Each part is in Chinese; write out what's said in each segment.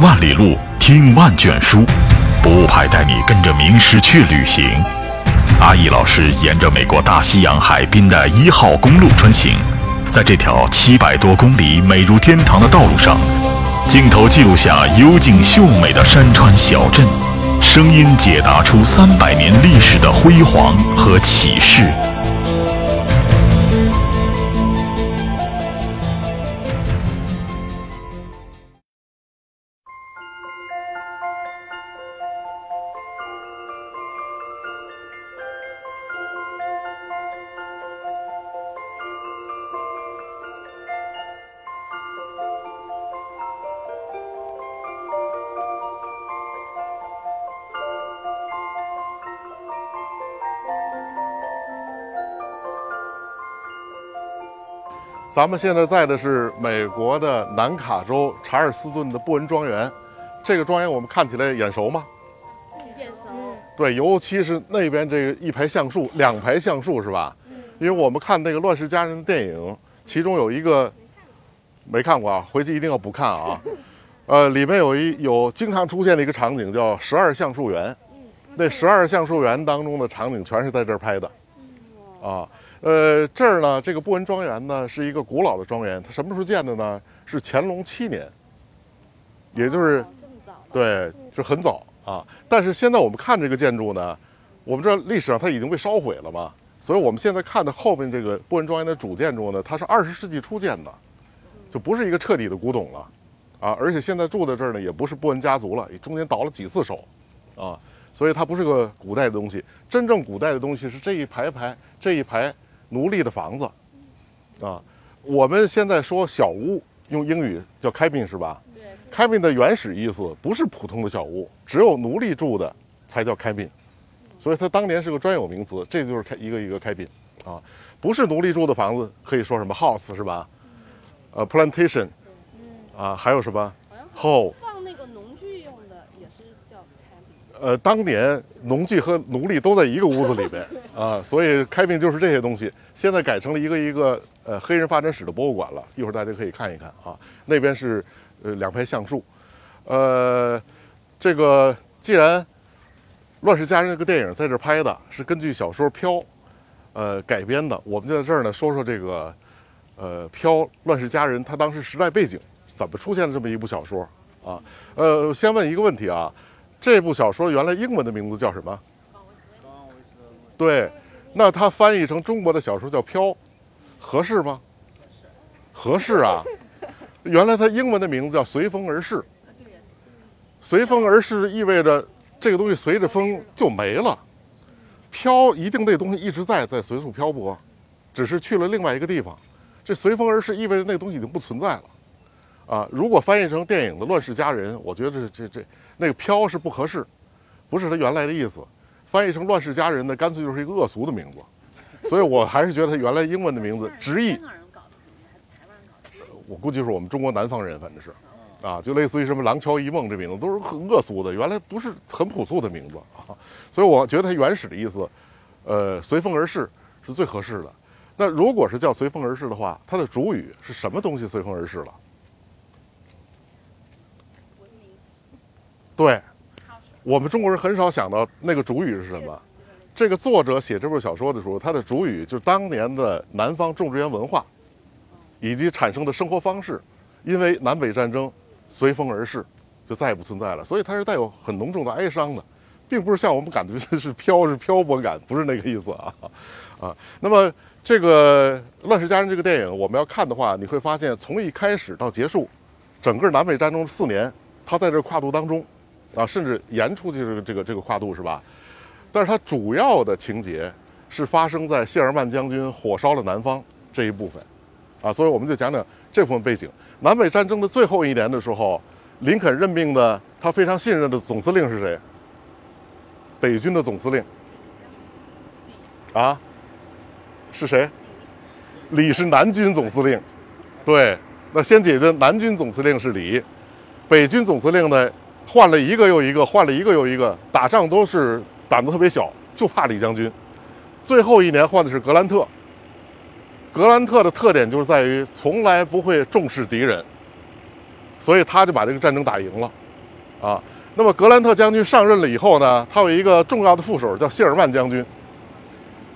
万里路，听万卷书，不派带你跟着名师去旅行。阿易老师沿着美国大西洋海滨的一号公路穿行，在这条七百多公里美如天堂的道路上，镜头记录下幽静秀美的山川小镇，声音解答出三百年历史的辉煌和启示。咱们现在在的是美国的南卡州查尔斯顿的布恩庄园，这个庄园我们看起来眼熟吗？眼熟。对，尤其是那边这个一排橡树，两排橡树是吧？因为我们看那个《乱世佳人》的电影，其中有一个没看过啊，回去一定要补看啊。呃，里面有一有经常出现的一个场景叫十二橡树园，那十二橡树园当中的场景全是在这儿拍的，啊。呃，这儿呢，这个布恩庄园呢是一个古老的庄园，它什么时候建的呢？是乾隆七年，也就是这么早。对，是很早啊。但是现在我们看这个建筑呢，我们知道历史上它已经被烧毁了嘛，所以我们现在看的后面这个布恩庄园的主建筑呢，它是二十世纪初建的，就不是一个彻底的古董了啊。而且现在住在这儿呢，也不是布恩家族了，也中间倒了几次手啊，所以它不是个古代的东西。真正古代的东西是这一排排这一排。奴隶的房子，啊，我们现在说小屋，用英语叫 cabin 是吧？对。cabin 的原始意思不是普通的小屋，只有奴隶住的才叫 cabin，所以它当年是个专有名词。这就是开一个一个 cabin，啊，不是奴隶住的房子可以说什么 house 是吧？呃，plantation，啊，还有什么 hall？放那个农具用的也是叫 cabin。呃，当年农具和奴隶都在一个屋子里边。啊，所以开屏就是这些东西，现在改成了一个一个呃黑人发展史的博物馆了。一会儿大家可以看一看啊。那边是呃两排橡树，呃，这个既然《乱世佳人》这个电影在这拍的，是根据小说《飘》呃改编的，我们就在这儿呢说说这个呃《飘》《乱世佳人》它当时时代背景怎么出现了这么一部小说啊？呃，先问一个问题啊，这部小说原来英文的名字叫什么？对，那它翻译成中国的小说叫《飘》，合适吗？合适啊！原来它英文的名字叫《随风而逝》。随风而逝意味着这个东西随着风就没了，飘一定那东西一直在，在随处漂泊，只是去了另外一个地方。这随风而逝意味着那东西已经不存在了。啊，如果翻译成电影的《乱世佳人》，我觉得这这这那个“飘”是不合适，不是它原来的意思。翻译成《乱世佳人》呢，干脆就是一个恶俗的名字，所以我还是觉得他原来英文的名字 直译。我估计是我们中国南方人，反正是，啊，就类似于什么“廊桥遗梦”这名字都是很恶俗的，原来不是很朴素的名字啊。所以我觉得它原始的意思，呃，随风而逝是最合适的。那如果是叫随风而逝的话，它的主语是什么东西随风而逝了？对。我们中国人很少想到那个主语是什么。这个作者写这部小说的时候，他的主语就是当年的南方种植园文化，以及产生的生活方式，因为南北战争随风而逝，就再也不存在了。所以它是带有很浓重的哀伤的，并不是像我们感觉是飘是漂泊感，不是那个意思啊啊。那么这个《乱世佳人》这个电影，我们要看的话，你会发现从一开始到结束，整个南北战争四年，它在这跨度当中。啊，甚至延出去这个这个这个跨度是吧？但是它主要的情节是发生在谢尔曼将军火烧了南方这一部分，啊，所以我们就讲讲这部分背景。南北战争的最后一年的时候，林肯任命的他非常信任的总司令是谁？北军的总司令啊，是谁？李是南军总司令，对，那先解决南军总司令是李，北军总司令呢？换了一个又一个，换了一个又一个，打仗都是胆子特别小，就怕李将军。最后一年换的是格兰特。格兰特的特点就是在于从来不会重视敌人，所以他就把这个战争打赢了。啊。那么格兰特将军上任了以后呢，他有一个重要的副手叫谢尔曼将军。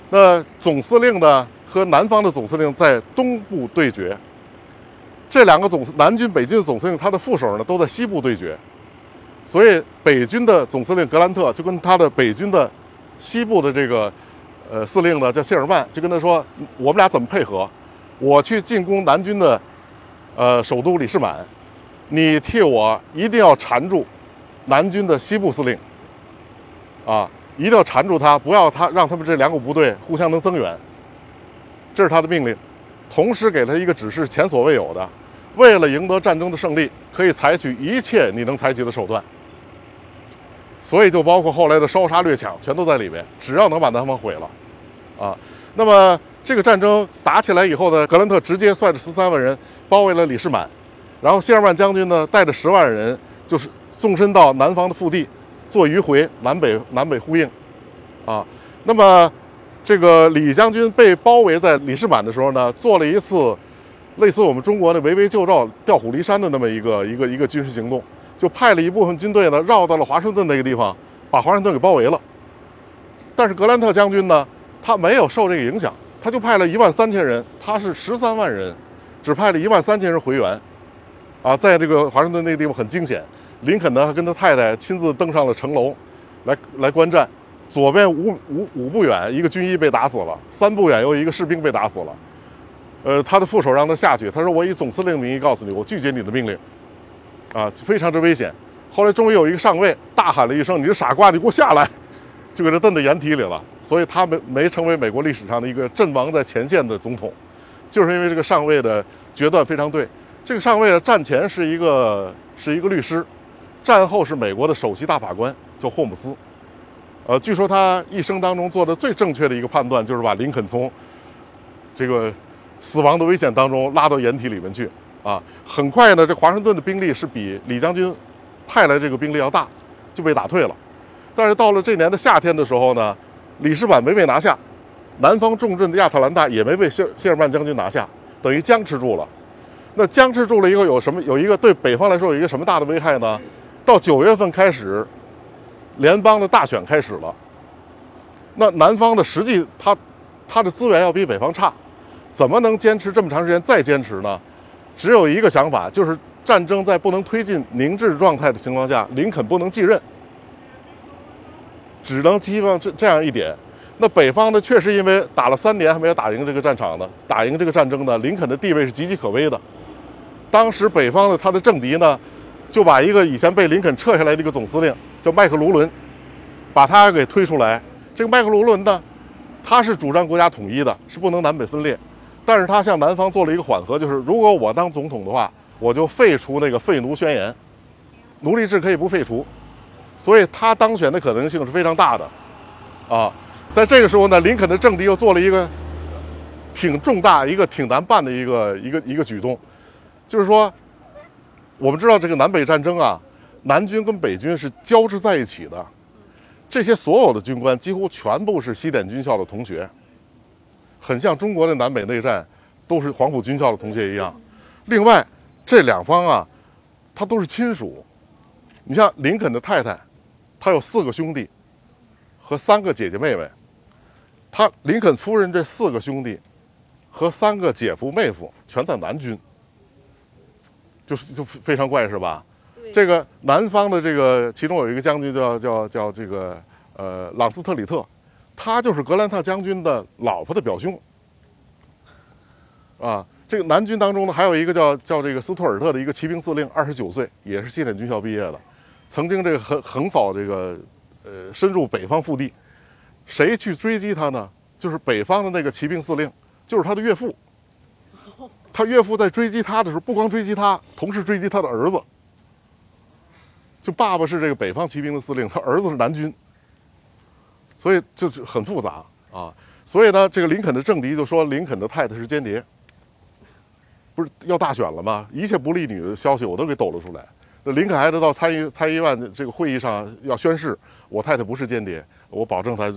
那总司令呢和南方的总司令在东部对决，这两个总南军、北军的总司令，他的副手呢都在西部对决。所以北军的总司令格兰特就跟他的北军的西部的这个呃司令呢叫谢尔曼，就跟他说：“我们俩怎么配合？我去进攻南军的呃首都里士满，你替我一定要缠住。”南军的西部司令，啊，一定要缠住他，不要他让他们这两股部队互相能增援。这是他的命令，同时给他一个指示，前所未有的，为了赢得战争的胜利，可以采取一切你能采取的手段。所以就包括后来的烧杀掠抢，全都在里面，只要能把南方毁了，啊，那么这个战争打起来以后呢，格兰特直接率着十三万人包围了李士满，然后谢尔曼将军呢带着十万人就是。纵深到南方的腹地，做迂回，南北南北呼应，啊，那么这个李将军被包围在李士满的时候呢，做了一次类似我们中国的围魏救赵、调虎离山的那么一个一个一个军事行动，就派了一部分军队呢绕到了华盛顿那个地方，把华盛顿给包围了。但是格兰特将军呢，他没有受这个影响，他就派了一万三千人，他是十三万人，只派了一万三千人回援，啊，在这个华盛顿那个地方很惊险。林肯呢，跟他太太亲自登上了城楼，来来观战。左边五五五步远，一个军医被打死了；三步远，又一个士兵被打死了。呃，他的副手让他下去，他说：“我以总司令的名义告诉你，我拒绝你的命令。”啊，非常之危险。后来终于有一个上尉大喊了一声：“你是傻瓜，你给我下来！”就给他蹬到掩体里了。所以他没没成为美国历史上的一个阵亡在前线的总统，就是因为这个上尉的决断非常对。这个上尉战前是一个是一个律师。战后是美国的首席大法官，叫霍姆斯。呃，据说他一生当中做的最正确的一个判断，就是把林肯从这个死亡的危险当中拉到掩体里面去。啊，很快呢，这华盛顿的兵力是比李将军派来这个兵力要大，就被打退了。但是到了这年的夏天的时候呢，李士满没被拿下，南方重镇的亚特兰大也没被谢谢尔曼将军拿下，等于僵持住了。那僵持住了以后有什么？有一个对北方来说有一个什么大的危害呢？到九月份开始，联邦的大选开始了。那南方的实际，它它的资源要比北方差，怎么能坚持这么长时间再坚持呢？只有一个想法，就是战争在不能推进凝滞状态的情况下，林肯不能继任，只能希望这这样一点。那北方呢，确实因为打了三年还没有打赢这个战场呢，打赢这个战争呢，林肯的地位是岌岌可危的。当时北方的他的政敌呢？就把一个以前被林肯撤下来的一个总司令叫麦克卢伦，把他给推出来。这个麦克卢伦呢，他是主张国家统一的，是不能南北分裂。但是他向南方做了一个缓和，就是如果我当总统的话，我就废除那个废奴宣言，奴隶制可以不废除。所以他当选的可能性是非常大的。啊，在这个时候呢，林肯的政敌又做了一个挺重大、一个挺难办的一个一个一个举动，就是说。我们知道这个南北战争啊，南军跟北军是交织在一起的。这些所有的军官几乎全部是西点军校的同学，很像中国的南北内战，都是黄埔军校的同学一样。另外，这两方啊，他都是亲属。你像林肯的太太，他有四个兄弟和三个姐姐妹妹。他林肯夫人这四个兄弟和三个姐夫妹夫全在南军。就是就非常怪是吧？这个南方的这个其中有一个将军叫叫叫这个呃朗斯特里特，他就是格兰特将军的老婆的表兄。啊，这个南军当中呢还有一个叫叫这个斯图尔特的一个骑兵司令，二十九岁，也是西点军校毕业的，曾经这个横横扫这个呃深入北方腹地，谁去追击他呢？就是北方的那个骑兵司令，就是他的岳父。他岳父在追击他的时候，不光追击他，同时追击他的儿子。就爸爸是这个北方骑兵的司令，他儿子是南军，所以就是很复杂啊。所以呢，这个林肯的政敌就说林肯的太太是间谍，不是要大选了吗？一切不利女的消息我都给抖了出来。那林肯还得到参议参议院这个会议上要宣誓，我太太不是间谍，我保证她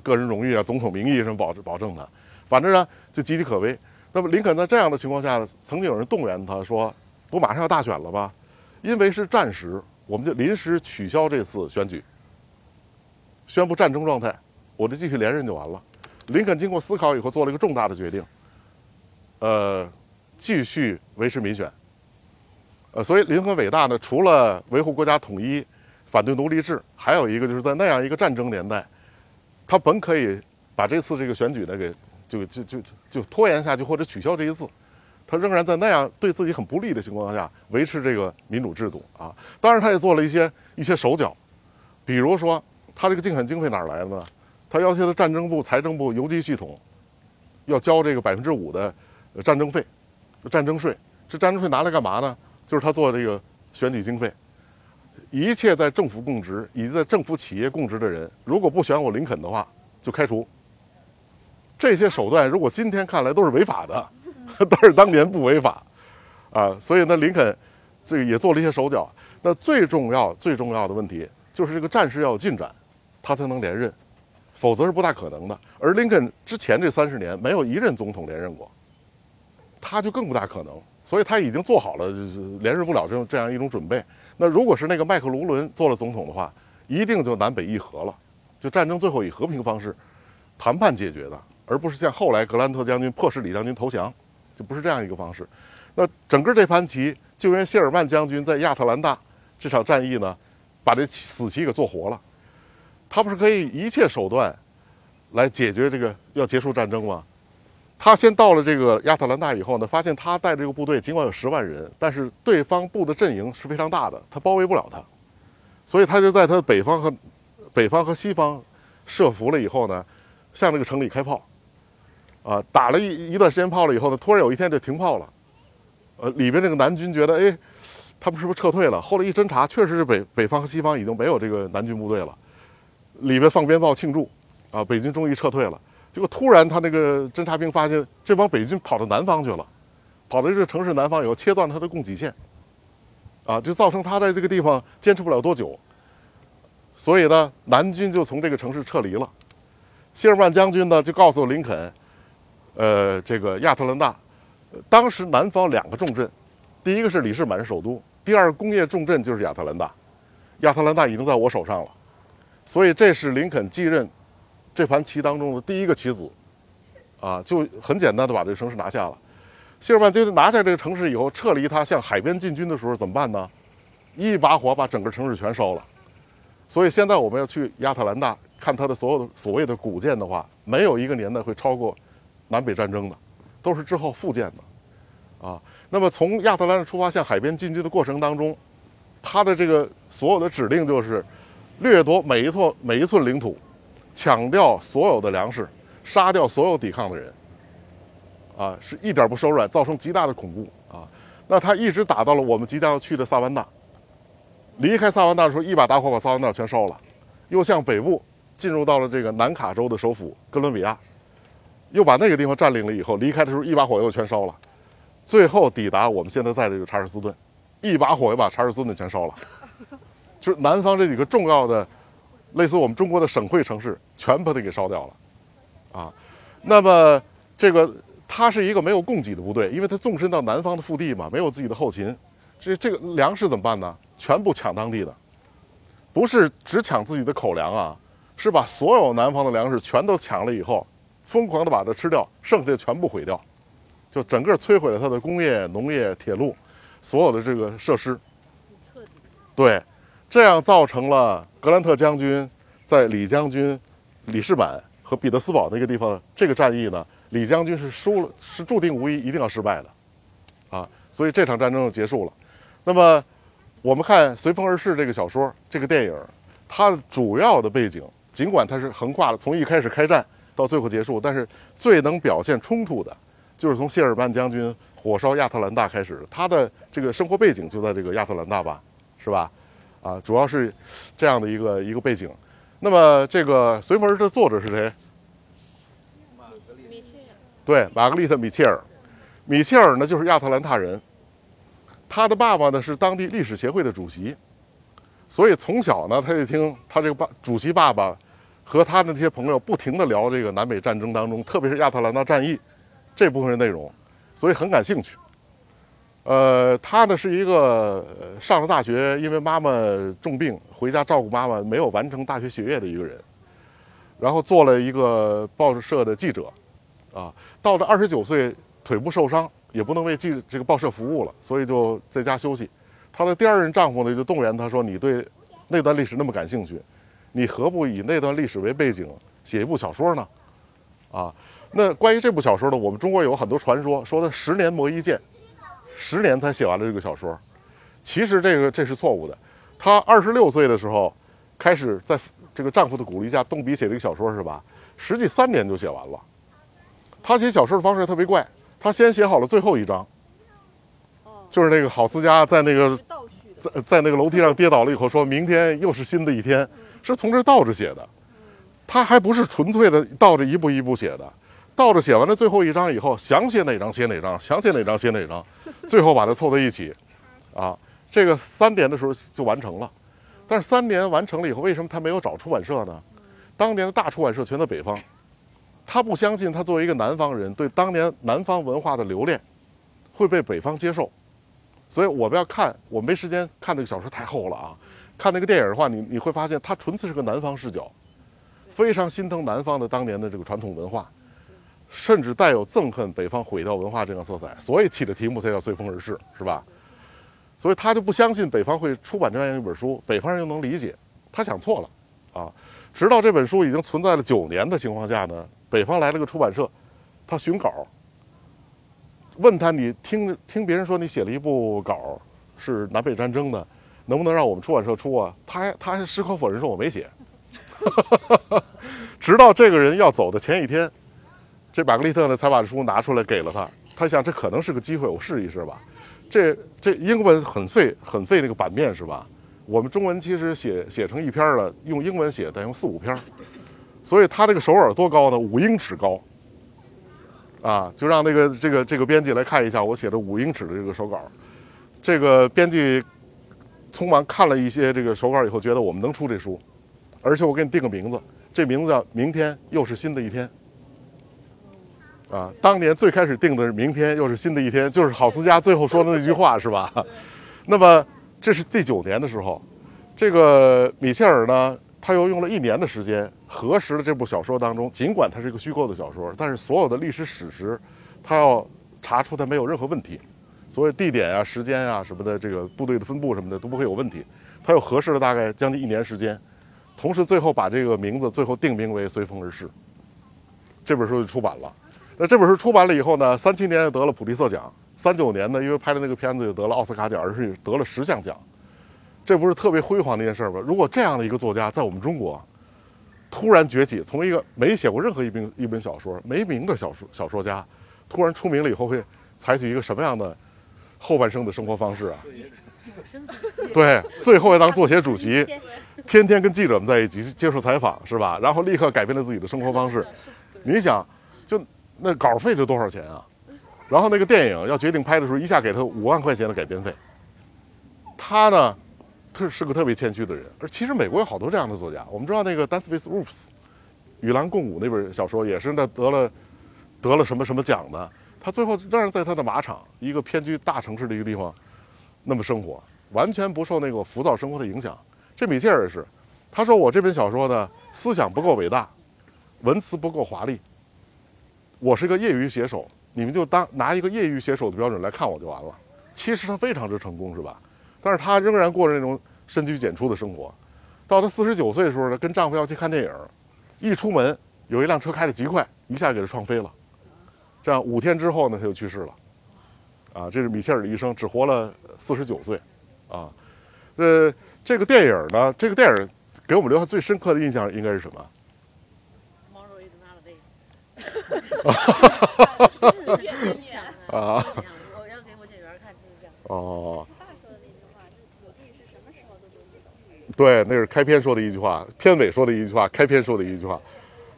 个人荣誉啊，总统名义什么保保证她。反正呢，就岌岌可危。那么林肯在这样的情况下呢，曾经有人动员他说：“不马上要大选了吗？因为是战时，我们就临时取消这次选举，宣布战争状态，我就继续连任就完了。林肯经过思考以后，做了一个重大的决定，呃，继续维持民选。呃，所以林肯伟大呢，除了维护国家统一、反对奴隶制，还有一个就是在那样一个战争年代，他本可以把这次这个选举呢给就就就就拖延下去或者取消这一次，他仍然在那样对自己很不利的情况下维持这个民主制度啊。当然，他也做了一些一些手脚，比如说他这个竞选经费哪来的呢？他要求的战争部、财政部、游击系统要交这个百分之五的战争费、战争税。这战争税拿来干嘛呢？就是他做这个选举经费，一切在政府供职以及在政府企业供职的人，如果不选我林肯的话，就开除。这些手段如果今天看来都是违法的，但是当年不违法，啊，所以呢，林肯这个也做了一些手脚。那最重要、最重要的问题就是这个战事要有进展，他才能连任，否则是不大可能的。而林肯之前这三十年没有一任总统连任过，他就更不大可能。所以他已经做好了就是连任不了这种这样一种准备。那如果是那个麦克卢伦做了总统的话，一定就南北议和了，就战争最后以和平方式谈判解决的，而不是像后来格兰特将军迫使李将军投降，就不是这样一个方式。那整个这盘棋，就连谢尔曼将军在亚特兰大这场战役呢，把这死棋给做活了。他不是可以一切手段来解决这个要结束战争吗？他先到了这个亚特兰大以后呢，发现他带这个部队尽管有十万人，但是对方部的阵营是非常大的，他包围不了他，所以他就在他的北方和北方和西方设伏了以后呢，向这个城里开炮，啊，打了一一段时间炮了以后呢，突然有一天就停炮了，呃，里边这个南军觉得，哎，他们是不是撤退了？后来一侦查，确实是北北方和西方已经没有这个南军部队了，里边放鞭炮庆祝，啊，北军终于撤退了。结果突然，他那个侦察兵发现这帮北军跑到南方去了，跑到这个城市南方以后，切断了他的供给线，啊，就造成他在这个地方坚持不了多久。所以呢，南军就从这个城市撤离了。谢尔曼将军呢，就告诉林肯，呃，这个亚特兰大，当时南方两个重镇，第一个是里士满首都，第二工业重镇就是亚特兰大，亚特兰大已经在我手上了，所以这是林肯继任。这盘棋当中的第一个棋子，啊，就很简单的把这个城市拿下了。谢尔曼军拿下这个城市以后，撤离他向海边进军的时候怎么办呢？一把火把整个城市全烧了。所以现在我们要去亚特兰大看他的所有的所谓的古建的话，没有一个年代会超过南北战争的，都是之后复建的，啊。那么从亚特兰大出发向海边进军的过程当中，他的这个所有的指令就是掠夺每一寸每一寸领土。抢掉所有的粮食，杀掉所有抵抗的人，啊，是一点不手软，造成极大的恐怖啊。那他一直打到了我们即将要去的萨万纳。离开萨万纳的时候，一把大火把萨万纳全烧了，又向北部进入到了这个南卡州的首府哥伦比亚，又把那个地方占领了以后，离开的时候一把火又全烧了，最后抵达我们现在在这个查尔斯顿，一把火又把查尔斯顿全烧了，就是南方这几个重要的。类似我们中国的省会城市，全把它给烧掉了，啊，那么这个它是一个没有供给的部队，因为它纵深到南方的腹地嘛，没有自己的后勤，这这个粮食怎么办呢？全部抢当地的，不是只抢自己的口粮啊，是把所有南方的粮食全都抢了以后，疯狂的把它吃掉，剩下的全部毁掉，就整个摧毁了它的工业、农业、铁路，所有的这个设施，对。这样造成了格兰特将军在李将军、李士满和彼得斯堡那个地方这个战役呢，李将军是输了，是注定无疑一定要失败的，啊，所以这场战争就结束了。那么，我们看《随风而逝》这个小说、这个电影，它主要的背景，尽管它是横跨了从一开始开战到最后结束，但是最能表现冲突的，就是从谢尔曼将军火烧亚特兰大开始，他的这个生活背景就在这个亚特兰大吧，是吧？啊，主要是这样的一个一个背景。那么，这个《随风》的作者是谁？对，玛格丽特·米切尔。米切尔呢，就是亚特兰大人。他的爸爸呢，是当地历史协会的主席。所以从小呢，他就听他这个爸主席爸爸和他的那些朋友不停地聊这个南北战争当中，特别是亚特兰大战役这部分的内容，所以很感兴趣。呃，他呢是一个上了大学，因为妈妈重病回家照顾妈妈，没有完成大学学业的一个人，然后做了一个报社的记者，啊，到了二十九岁腿部受伤，也不能为记这个报社服务了，所以就在家休息。她的第二任丈夫呢就动员她说：“你对那段历史那么感兴趣，你何不以那段历史为背景写一部小说呢？”啊，那关于这部小说呢，我们中国有很多传说，说他十年磨一剑，十年才写完了这个小说。其实这个这是错误的。她二十六岁的时候开始在这个丈夫的鼓励下动笔写这个小说是吧？实际三年就写完了。她写小说的方式特别怪，她先写好了最后一章，哦，就是那个郝思嘉在那个在在那个楼梯上跌倒了以后，说明天又是新的一天，是从这倒着写的。她还不是纯粹的倒着一步一步写的，倒着写完了最后一章以后，想写哪章写哪章，想写哪章写哪章，最后把它凑在一起，啊，这个三年的时候就完成了。但是三年完成了以后，为什么他没有找出版社呢？当年的大出版社全在北方，他不相信他作为一个南方人对当年南方文化的留恋会被北方接受，所以我们要看，我没时间看那个小说太厚了啊。看那个电影的话，你你会发现它纯粹是个南方视角，非常心疼南方的当年的这个传统文化，甚至带有憎恨北方毁掉文化这样色彩，所以起的题目才叫随风而逝，是吧？所以他就不相信北方会出版这样一本书，北方人又能理解，他想错了，啊，直到这本书已经存在了九年的情况下呢，北方来了个出版社，他寻稿，问他你听听别人说你写了一部稿是南北战争的，能不能让我们出版社出啊？他还他还矢口否认说我没写，直到这个人要走的前一天，这玛格丽特呢才把书拿出来给了他，他想这可能是个机会，我试一试吧。这这英文很费很费那个版面是吧？我们中文其实写写成一篇了，用英文写得用四五篇，所以他这个手稿多高呢？五英尺高。啊，就让那个这个这个编辑来看一下我写的五英尺的这个手稿。这个编辑匆忙看了一些这个手稿以后，觉得我们能出这书，而且我给你定个名字，这名字叫“明天又是新的一天”。啊，当年最开始定的是“明天又是新的一天”，就是郝思嘉最后说的那句话，是吧？那么这是第九年的时候，这个米切尔呢，他又用了一年的时间核实了这部小说当中，尽管它是一个虚构的小说，但是所有的历史史实，他要查出它没有任何问题，所以地点啊、时间啊什么的，这个部队的分布什么的都不会有问题。他又核实了大概将近一年时间，同时最后把这个名字最后定名为《随风而逝》。这本书就出版了。那这本书出版了以后呢，三七年又得了普利策奖，三九年呢，因为拍的那个片子又得了奥斯卡奖，而是得了十项奖，这不是特别辉煌的一件事吗？如果这样的一个作家在我们中国突然崛起，从一个没写过任何一本一本小说、没名的小说小说家，突然出名了以后，会采取一个什么样的后半生的生活方式啊？对，最后要当作协主席，天天跟记者们在一起接受采访，是吧？然后立刻改变了自己的生活方式。你想，就那稿费是多少钱啊？然后那个电影要决定拍的时候，一下给他五万块钱的改编费。他呢，特是个特别谦虚的人。而其实美国有好多这样的作家，我们知道那个《Dance with Wolves》与狼共舞那本小说也是那得了得了什么什么奖的。他最后仍然在他的马场，一个偏居大城市的一个地方，那么生活，完全不受那个浮躁生活的影响。这米切尔也是，他说我这本小说呢，思想不够伟大，文词不够华丽，我是个业余写手，你们就当拿一个业余写手的标准来看我就完了。其实他非常之成功，是吧？但是他仍然过着那种深居简出的生活。到他四十九岁的时候呢，跟丈夫要去看电影，一出门有一辆车开得极快，一下给他撞飞了。这样五天之后呢，他就去世了。啊，这是米切尔的一生，只活了四十九岁。啊，呃，这个电影呢，这个电影给我们留下最深刻的印象应该是什么？啊，我要给我演员看，就是这样。哦，爸说的那句话，就是土地是什么时候。对，那是开篇说的一句话，片尾说的一句话，开篇说的一句话。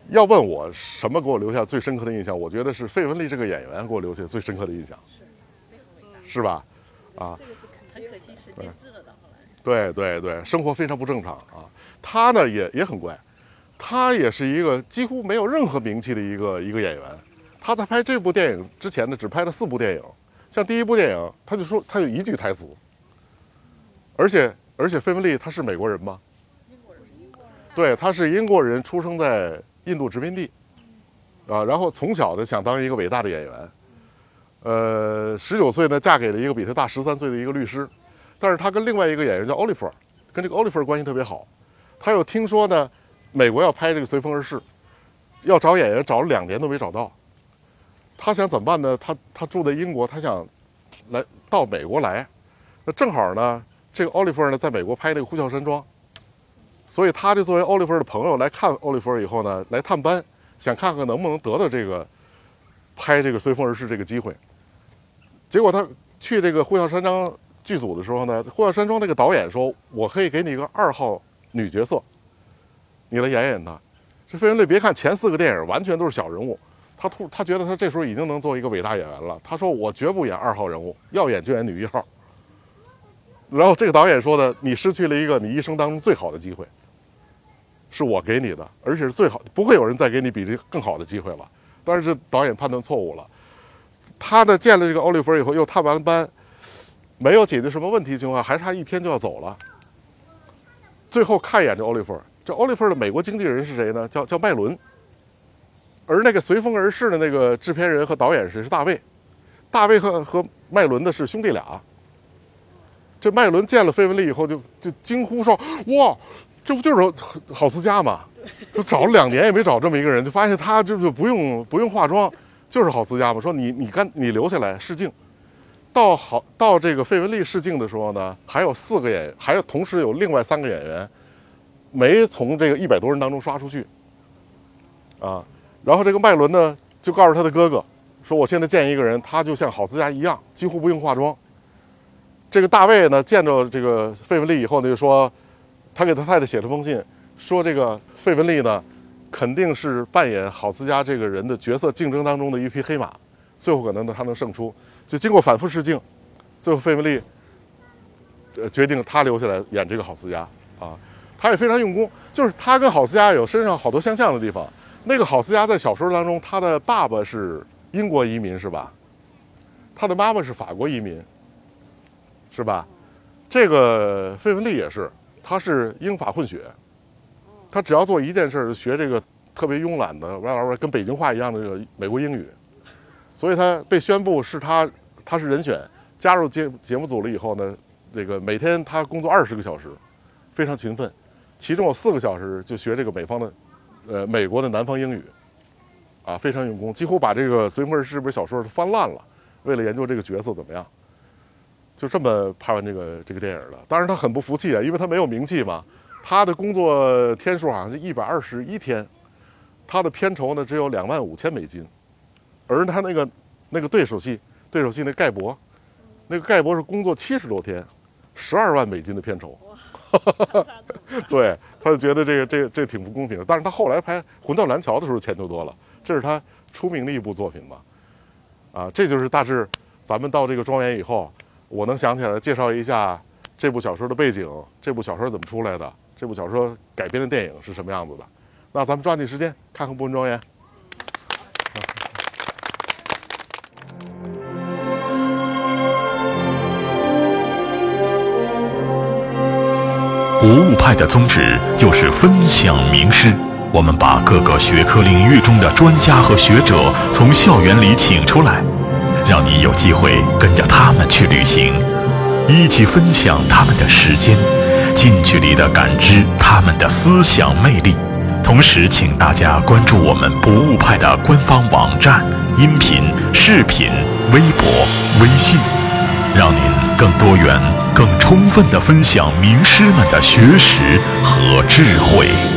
要问我什么给我留下最深刻的印象，我觉得是费雯丽这个演员给我留下最深刻的印象，非常伟大。是吧？啊，这个是很。可惜时间至了，的后来。对对对，生活非常不正常啊。他呢也也很怪，他也是一个几乎没有任何名气的一个一个演员。他在拍这部电影之前呢，只拍了四部电影，像第一部电影，他就说他有一句台词，而且而且费雯丽她是美国人吗？对，他是英国人，出生在印度殖民地，啊，然后从小就想当一个伟大的演员，呃，十九岁呢嫁给了一个比她大十三岁的一个律师，但是他跟另外一个演员叫奥利弗，跟这个奥利弗关系特别好，他又听说呢，美国要拍这个《随风而逝》，要找演员找了两年都没找到，他想怎么办呢？他他住在英国，他想来到美国来，那正好呢，这个奥利弗呢在美国拍那个《呼啸山庄》。所以他就作为奥利弗的朋友来看奥利弗以后呢，来探班，想看看能不能得到这个拍这个《随风而逝》这个机会。结果他去这个《呼啸山庄》剧组的时候呢，《呼啸山庄》那个导演说：“我可以给你一个二号女角色，你来演演他。”这费雯丽别看前四个电影完全都是小人物，他突他觉得他这时候已经能做一个伟大演员了。他说：“我绝不演二号人物，要演就演女一号。”然后这个导演说的：“你失去了一个你一生当中最好的机会。”是我给你的，而且是最好，不会有人再给你比这更好的机会了。但是这导演判断错误了，他呢见了这个奥利弗以后，又探完班，没有解决什么问题情况，还差一天就要走了。最后看一眼这奥利弗，这奥利弗的美国经纪人是谁呢？叫叫麦伦。而那个随风而逝的那个制片人和导演是是大卫，大卫和和麦伦的是兄弟俩。这麦伦见了费雯丽以后，就就惊呼说：“哇！”这不就是郝思嘉吗？就找了两年也没找这么一个人，就发现他就是不用不用化妆，就是郝思嘉嘛。说你你干你留下来试镜，到好到这个费雯丽试镜的时候呢，还有四个演，还有同时有另外三个演员没从这个一百多人当中刷出去啊。然后这个麦伦呢就告诉他的哥哥说：“我现在见一个人，他就像郝思嘉一样，几乎不用化妆。”这个大卫呢见着这个费雯丽以后呢就说。他给他太太写了封信，说这个费雯丽呢，肯定是扮演郝思嘉这个人的角色竞争当中的一匹黑马，最后可能呢他能胜出。就经过反复试镜，最后费雯丽，呃决定他留下来演这个郝思嘉啊，他也非常用功，就是他跟郝思嘉有身上好多相像的地方。那个郝思嘉在小说当中，他的爸爸是英国移民是吧？他的妈妈是法国移民，是吧？这个费雯丽也是。他是英法混血，他只要做一件事儿，学这个特别慵懒的，哇哇跟北京话一样的这个美国英语，所以他被宣布是他他是人选，加入节节目组了以后呢，这个每天他工作二十个小时，非常勤奋，其中有四个小时就学这个美方的，呃美国的南方英语，啊非常用功，几乎把这个《随风而逝》这本小说都翻烂了，为了研究这个角色怎么样。就这么拍完这个这个电影了。当然他很不服气啊，因为他没有名气嘛。他的工作天数好像是一百二十一天，他的片酬呢只有两万五千美金，而他那个那个对手戏，对手戏那盖博，那个盖博是工作七十多天，十二万美金的片酬。对，他就觉得这个这这挺不公平的。但是他后来拍《魂断蓝桥》的时候钱就多了，这是他出名的一部作品嘛。啊，这就是大致咱们到这个庄园以后。我能想起来介绍一下这部小说的背景，这部小说怎么出来的，这部小说改编的电影是什么样子的。那咱们抓紧时间看看《步文庄园》。博物派的宗旨就是分享名师，我们把各个学科领域中的专家和学者从校园里请出来。让你有机会跟着他们去旅行，一起分享他们的时间，近距离的感知他们的思想魅力。同时，请大家关注我们博物派的官方网站、音频、视频、微博、微信，让您更多元、更充分地分享名师们的学识和智慧。